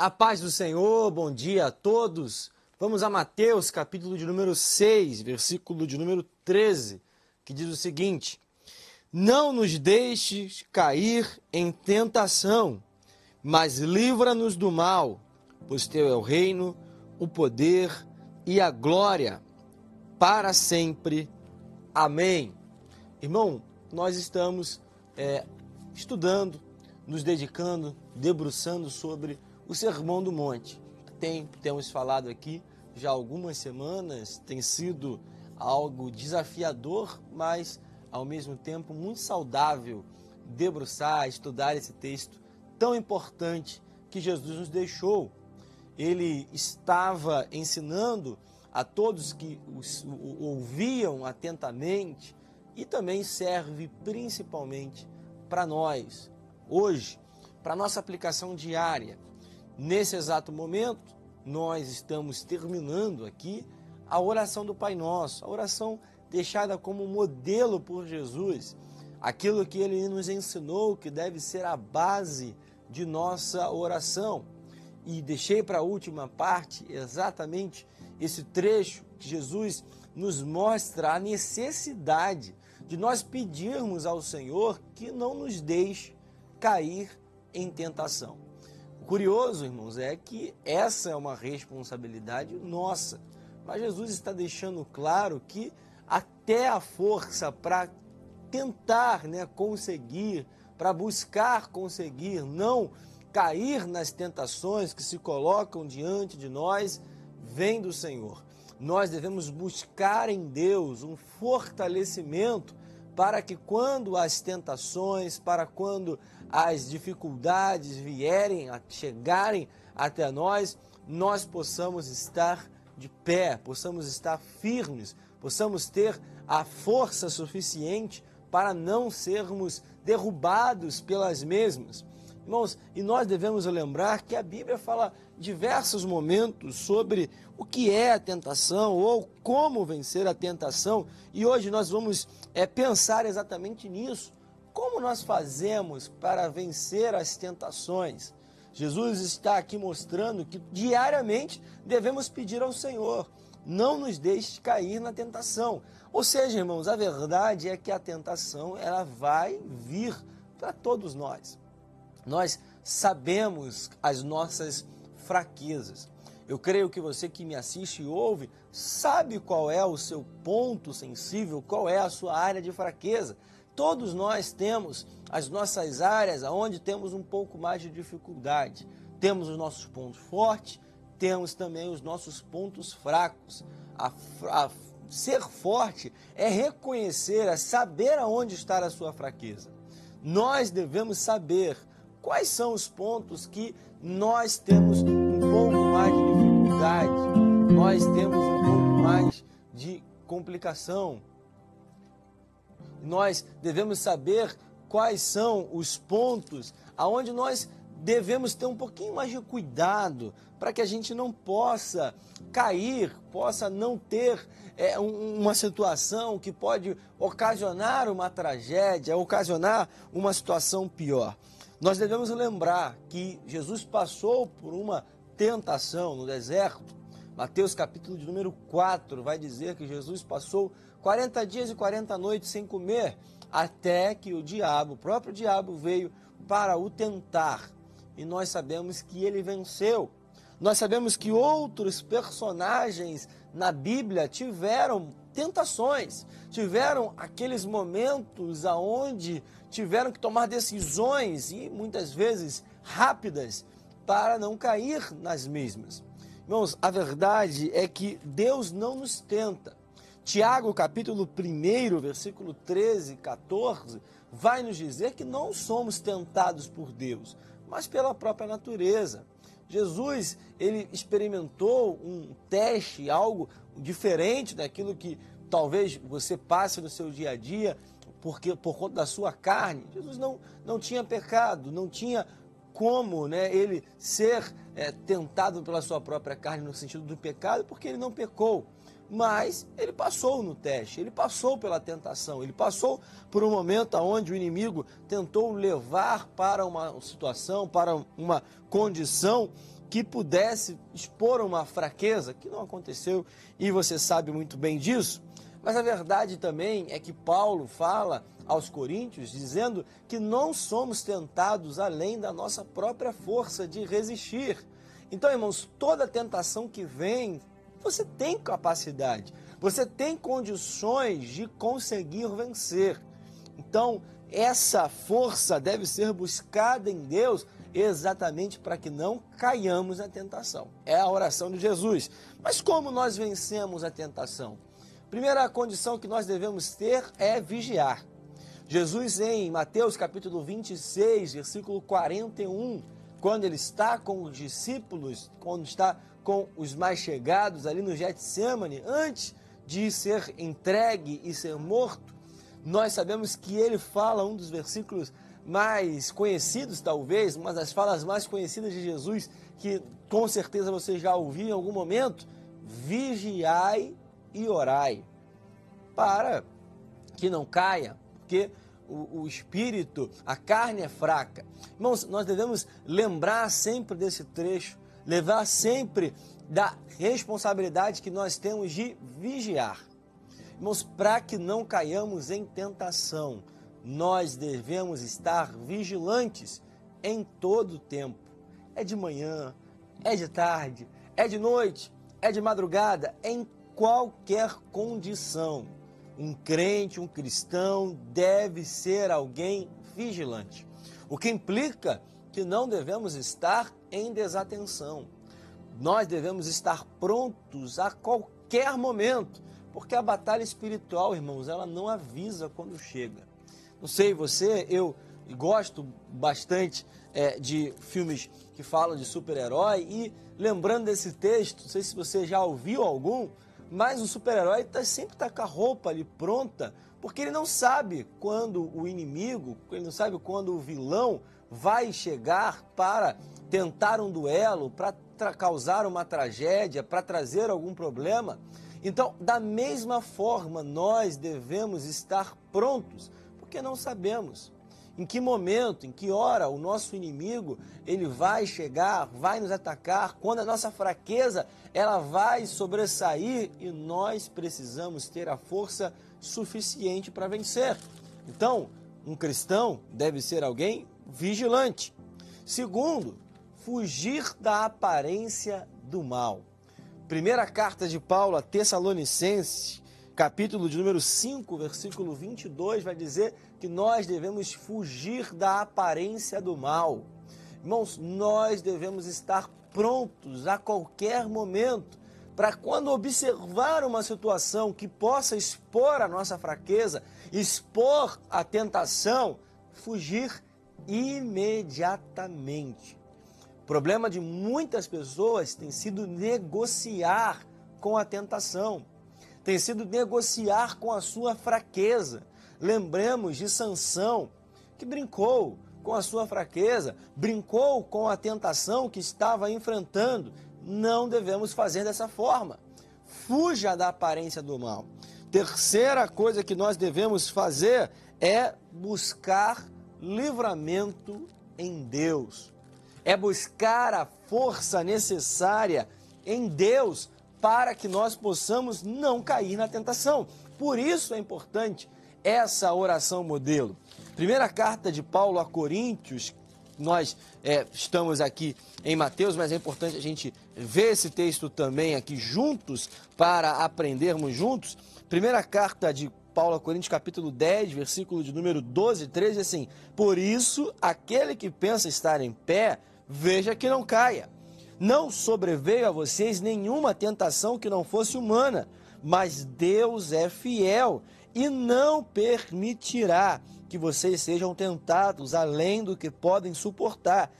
A paz do Senhor, bom dia a todos. Vamos a Mateus, capítulo de número 6, versículo de número 13, que diz o seguinte: Não nos deixes cair em tentação, mas livra-nos do mal, pois teu é o reino, o poder e a glória para sempre. Amém. Irmão, nós estamos é, estudando, nos dedicando, debruçando sobre o Sermão do Monte. Tem, temos falado aqui já algumas semanas, tem sido algo desafiador, mas ao mesmo tempo muito saudável debruçar, estudar esse texto tão importante que Jesus nos deixou. Ele estava ensinando a todos que o ouviam atentamente e também serve principalmente para nós, hoje, para nossa aplicação diária Nesse exato momento, nós estamos terminando aqui a oração do Pai Nosso, a oração deixada como modelo por Jesus, aquilo que ele nos ensinou que deve ser a base de nossa oração. E deixei para a última parte exatamente esse trecho que Jesus nos mostra a necessidade de nós pedirmos ao Senhor que não nos deixe cair em tentação curioso, irmãos, é que essa é uma responsabilidade nossa. Mas Jesus está deixando claro que até a força para tentar né, conseguir, para buscar conseguir não cair nas tentações que se colocam diante de nós, vem do Senhor. Nós devemos buscar em Deus um fortalecimento para que quando as tentações, para quando as dificuldades vierem a chegarem até nós, nós possamos estar de pé, possamos estar firmes, possamos ter a força suficiente para não sermos derrubados pelas mesmas. Irmãos, e nós devemos lembrar que a Bíblia fala diversos momentos sobre o que é a tentação ou como vencer a tentação, e hoje nós vamos é, pensar exatamente nisso. Como nós fazemos para vencer as tentações? Jesus está aqui mostrando que diariamente devemos pedir ao Senhor, não nos deixe cair na tentação. Ou seja, irmãos, a verdade é que a tentação ela vai vir para todos nós. Nós sabemos as nossas fraquezas. Eu creio que você que me assiste e ouve sabe qual é o seu ponto sensível, qual é a sua área de fraqueza. Todos nós temos as nossas áreas onde temos um pouco mais de dificuldade. Temos os nossos pontos fortes, temos também os nossos pontos fracos. A, a, ser forte é reconhecer, é saber aonde está a sua fraqueza. Nós devemos saber quais são os pontos que nós temos um pouco mais de dificuldade, nós temos um pouco mais de complicação nós devemos saber quais são os pontos aonde nós devemos ter um pouquinho mais de cuidado para que a gente não possa cair, possa não ter é, uma situação que pode ocasionar uma tragédia, ocasionar uma situação pior. Nós devemos lembrar que Jesus passou por uma tentação no deserto. Mateus capítulo de número 4 vai dizer que Jesus passou 40 dias e 40 noites sem comer, até que o diabo, o próprio diabo, veio para o tentar. E nós sabemos que ele venceu. Nós sabemos que outros personagens na Bíblia tiveram tentações, tiveram aqueles momentos aonde tiveram que tomar decisões e muitas vezes rápidas para não cair nas mesmas. Irmãos, a verdade é que Deus não nos tenta. Tiago, capítulo 1, versículo 13 e 14, vai nos dizer que não somos tentados por Deus, mas pela própria natureza. Jesus, ele experimentou um teste, algo diferente daquilo que talvez você passe no seu dia a dia, porque por conta da sua carne. Jesus não, não tinha pecado, não tinha como né, ele ser é, tentado pela sua própria carne no sentido do pecado, porque ele não pecou mas ele passou no teste, ele passou pela tentação, ele passou por um momento onde o inimigo tentou levar para uma situação, para uma condição que pudesse expor uma fraqueza, que não aconteceu e você sabe muito bem disso. Mas a verdade também é que Paulo fala aos Coríntios dizendo que não somos tentados além da nossa própria força de resistir. Então, irmãos, toda tentação que vem, você tem capacidade, você tem condições de conseguir vencer. Então, essa força deve ser buscada em Deus exatamente para que não caiamos na tentação. É a oração de Jesus. Mas como nós vencemos a tentação? Primeira condição que nós devemos ter é vigiar. Jesus, em Mateus capítulo 26, versículo 41, quando ele está com os discípulos, quando está com os mais chegados ali no Getsemane, antes de ser entregue e ser morto, nós sabemos que ele fala um dos versículos mais conhecidos, talvez, uma das falas mais conhecidas de Jesus, que com certeza você já ouviu em algum momento: vigiai e orai, para que não caia, porque o, o, espírito, a carne é fraca. Irmãos, nós devemos lembrar sempre desse trecho, levar sempre da responsabilidade que nós temos de vigiar. Irmãos, para que não caiamos em tentação, nós devemos estar vigilantes em todo o tempo. É de manhã, é de tarde, é de noite, é de madrugada, em qualquer condição. Um crente, um cristão deve ser alguém vigilante. O que implica que não devemos estar em desatenção. Nós devemos estar prontos a qualquer momento, porque a batalha espiritual, irmãos, ela não avisa quando chega. Não sei você, eu gosto bastante é, de filmes que falam de super-herói e lembrando desse texto, não sei se você já ouviu algum, mas o super-herói tá, sempre está com a roupa ali pronta, porque ele não sabe quando o inimigo, ele não sabe quando o vilão vai chegar para tentar um duelo, para causar uma tragédia, para trazer algum problema. Então, da mesma forma, nós devemos estar prontos, porque não sabemos em que momento, em que hora o nosso inimigo ele vai chegar, vai nos atacar, quando a nossa fraqueza ela vai sobressair e nós precisamos ter a força suficiente para vencer. Então, um cristão deve ser alguém vigilante. Segundo, fugir da aparência do mal. Primeira carta de Paulo a Tessalonicenses, capítulo de número 5, versículo 22, vai dizer que nós devemos fugir da aparência do mal. Irmãos, nós devemos estar prontos a qualquer momento para quando observar uma situação que possa expor a nossa fraqueza, expor a tentação, fugir imediatamente. Problema de muitas pessoas tem sido negociar com a tentação, tem sido negociar com a sua fraqueza. Lembremos de Sansão, que brincou com a sua fraqueza, brincou com a tentação que estava enfrentando. Não devemos fazer dessa forma. Fuja da aparência do mal. Terceira coisa que nós devemos fazer é buscar livramento em Deus. É buscar a força necessária em Deus para que nós possamos não cair na tentação. Por isso é importante essa oração modelo. Primeira carta de Paulo a Coríntios, nós é, estamos aqui em Mateus, mas é importante a gente ver esse texto também aqui juntos para aprendermos juntos. Primeira carta de Paulo a Coríntios, capítulo 10, versículo de número 12 e 13, assim: Por isso, aquele que pensa estar em pé, veja que não caia. Não sobreveio a vocês nenhuma tentação que não fosse humana, mas Deus é fiel e não permitirá que vocês sejam tentados além do que podem suportar.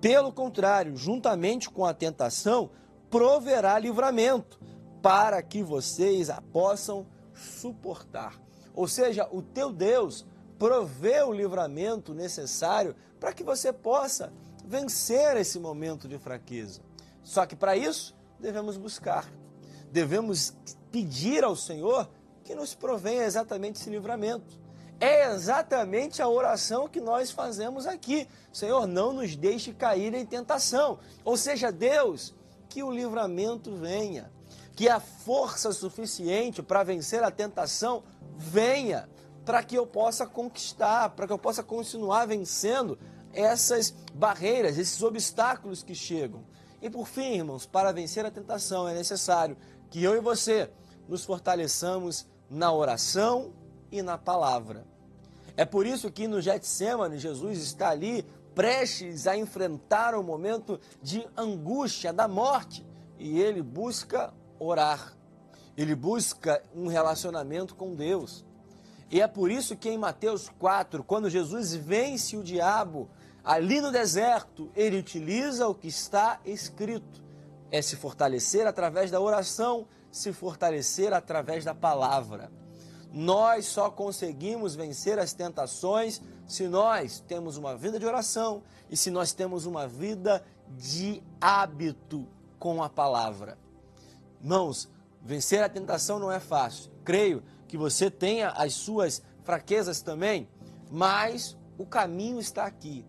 Pelo contrário, juntamente com a tentação, proverá livramento, para que vocês a possam suportar. Ou seja, o teu Deus provê o livramento necessário para que você possa vencer esse momento de fraqueza. Só que para isso, devemos buscar, devemos pedir ao Senhor que nos provenha exatamente esse livramento. é exatamente a oração que nós fazemos aqui. Senhor, não nos deixe cair em tentação. Ou seja, Deus, que o livramento venha, que a força suficiente para vencer a tentação venha, para que eu possa conquistar, para que eu possa continuar vencendo essas barreiras, esses obstáculos que chegam. E por fim, irmãos, para vencer a tentação é necessário que eu e você nos fortaleçamos na oração e na palavra. É por isso que no Getsemane Jesus está ali prestes a enfrentar o momento de angústia da morte e ele busca orar. Ele busca um relacionamento com Deus. E é por isso que em Mateus 4, quando Jesus vence o diabo ali no deserto, ele utiliza o que está escrito. É se fortalecer através da oração, se fortalecer através da palavra. Nós só conseguimos vencer as tentações se nós temos uma vida de oração e se nós temos uma vida de hábito com a palavra. Irmãos, vencer a tentação não é fácil. Creio que você tenha as suas fraquezas também, mas o caminho está aqui.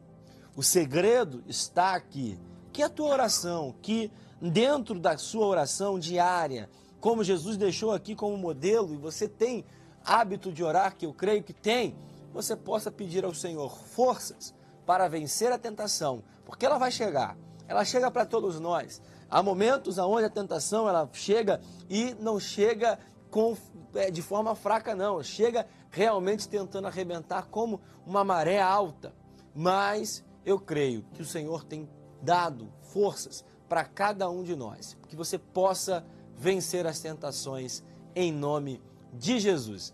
O segredo está aqui. Que a tua oração, que dentro da sua oração diária, como Jesus deixou aqui como modelo, e você tem hábito de orar, que eu creio que tem, você possa pedir ao Senhor forças para vencer a tentação, porque ela vai chegar. Ela chega para todos nós. Há momentos onde a tentação ela chega e não chega com, é, de forma fraca, não. Chega realmente tentando arrebentar como uma maré alta. Mas eu creio que o Senhor tem dado forças para cada um de nós, que você possa vencer as tentações em nome de Jesus.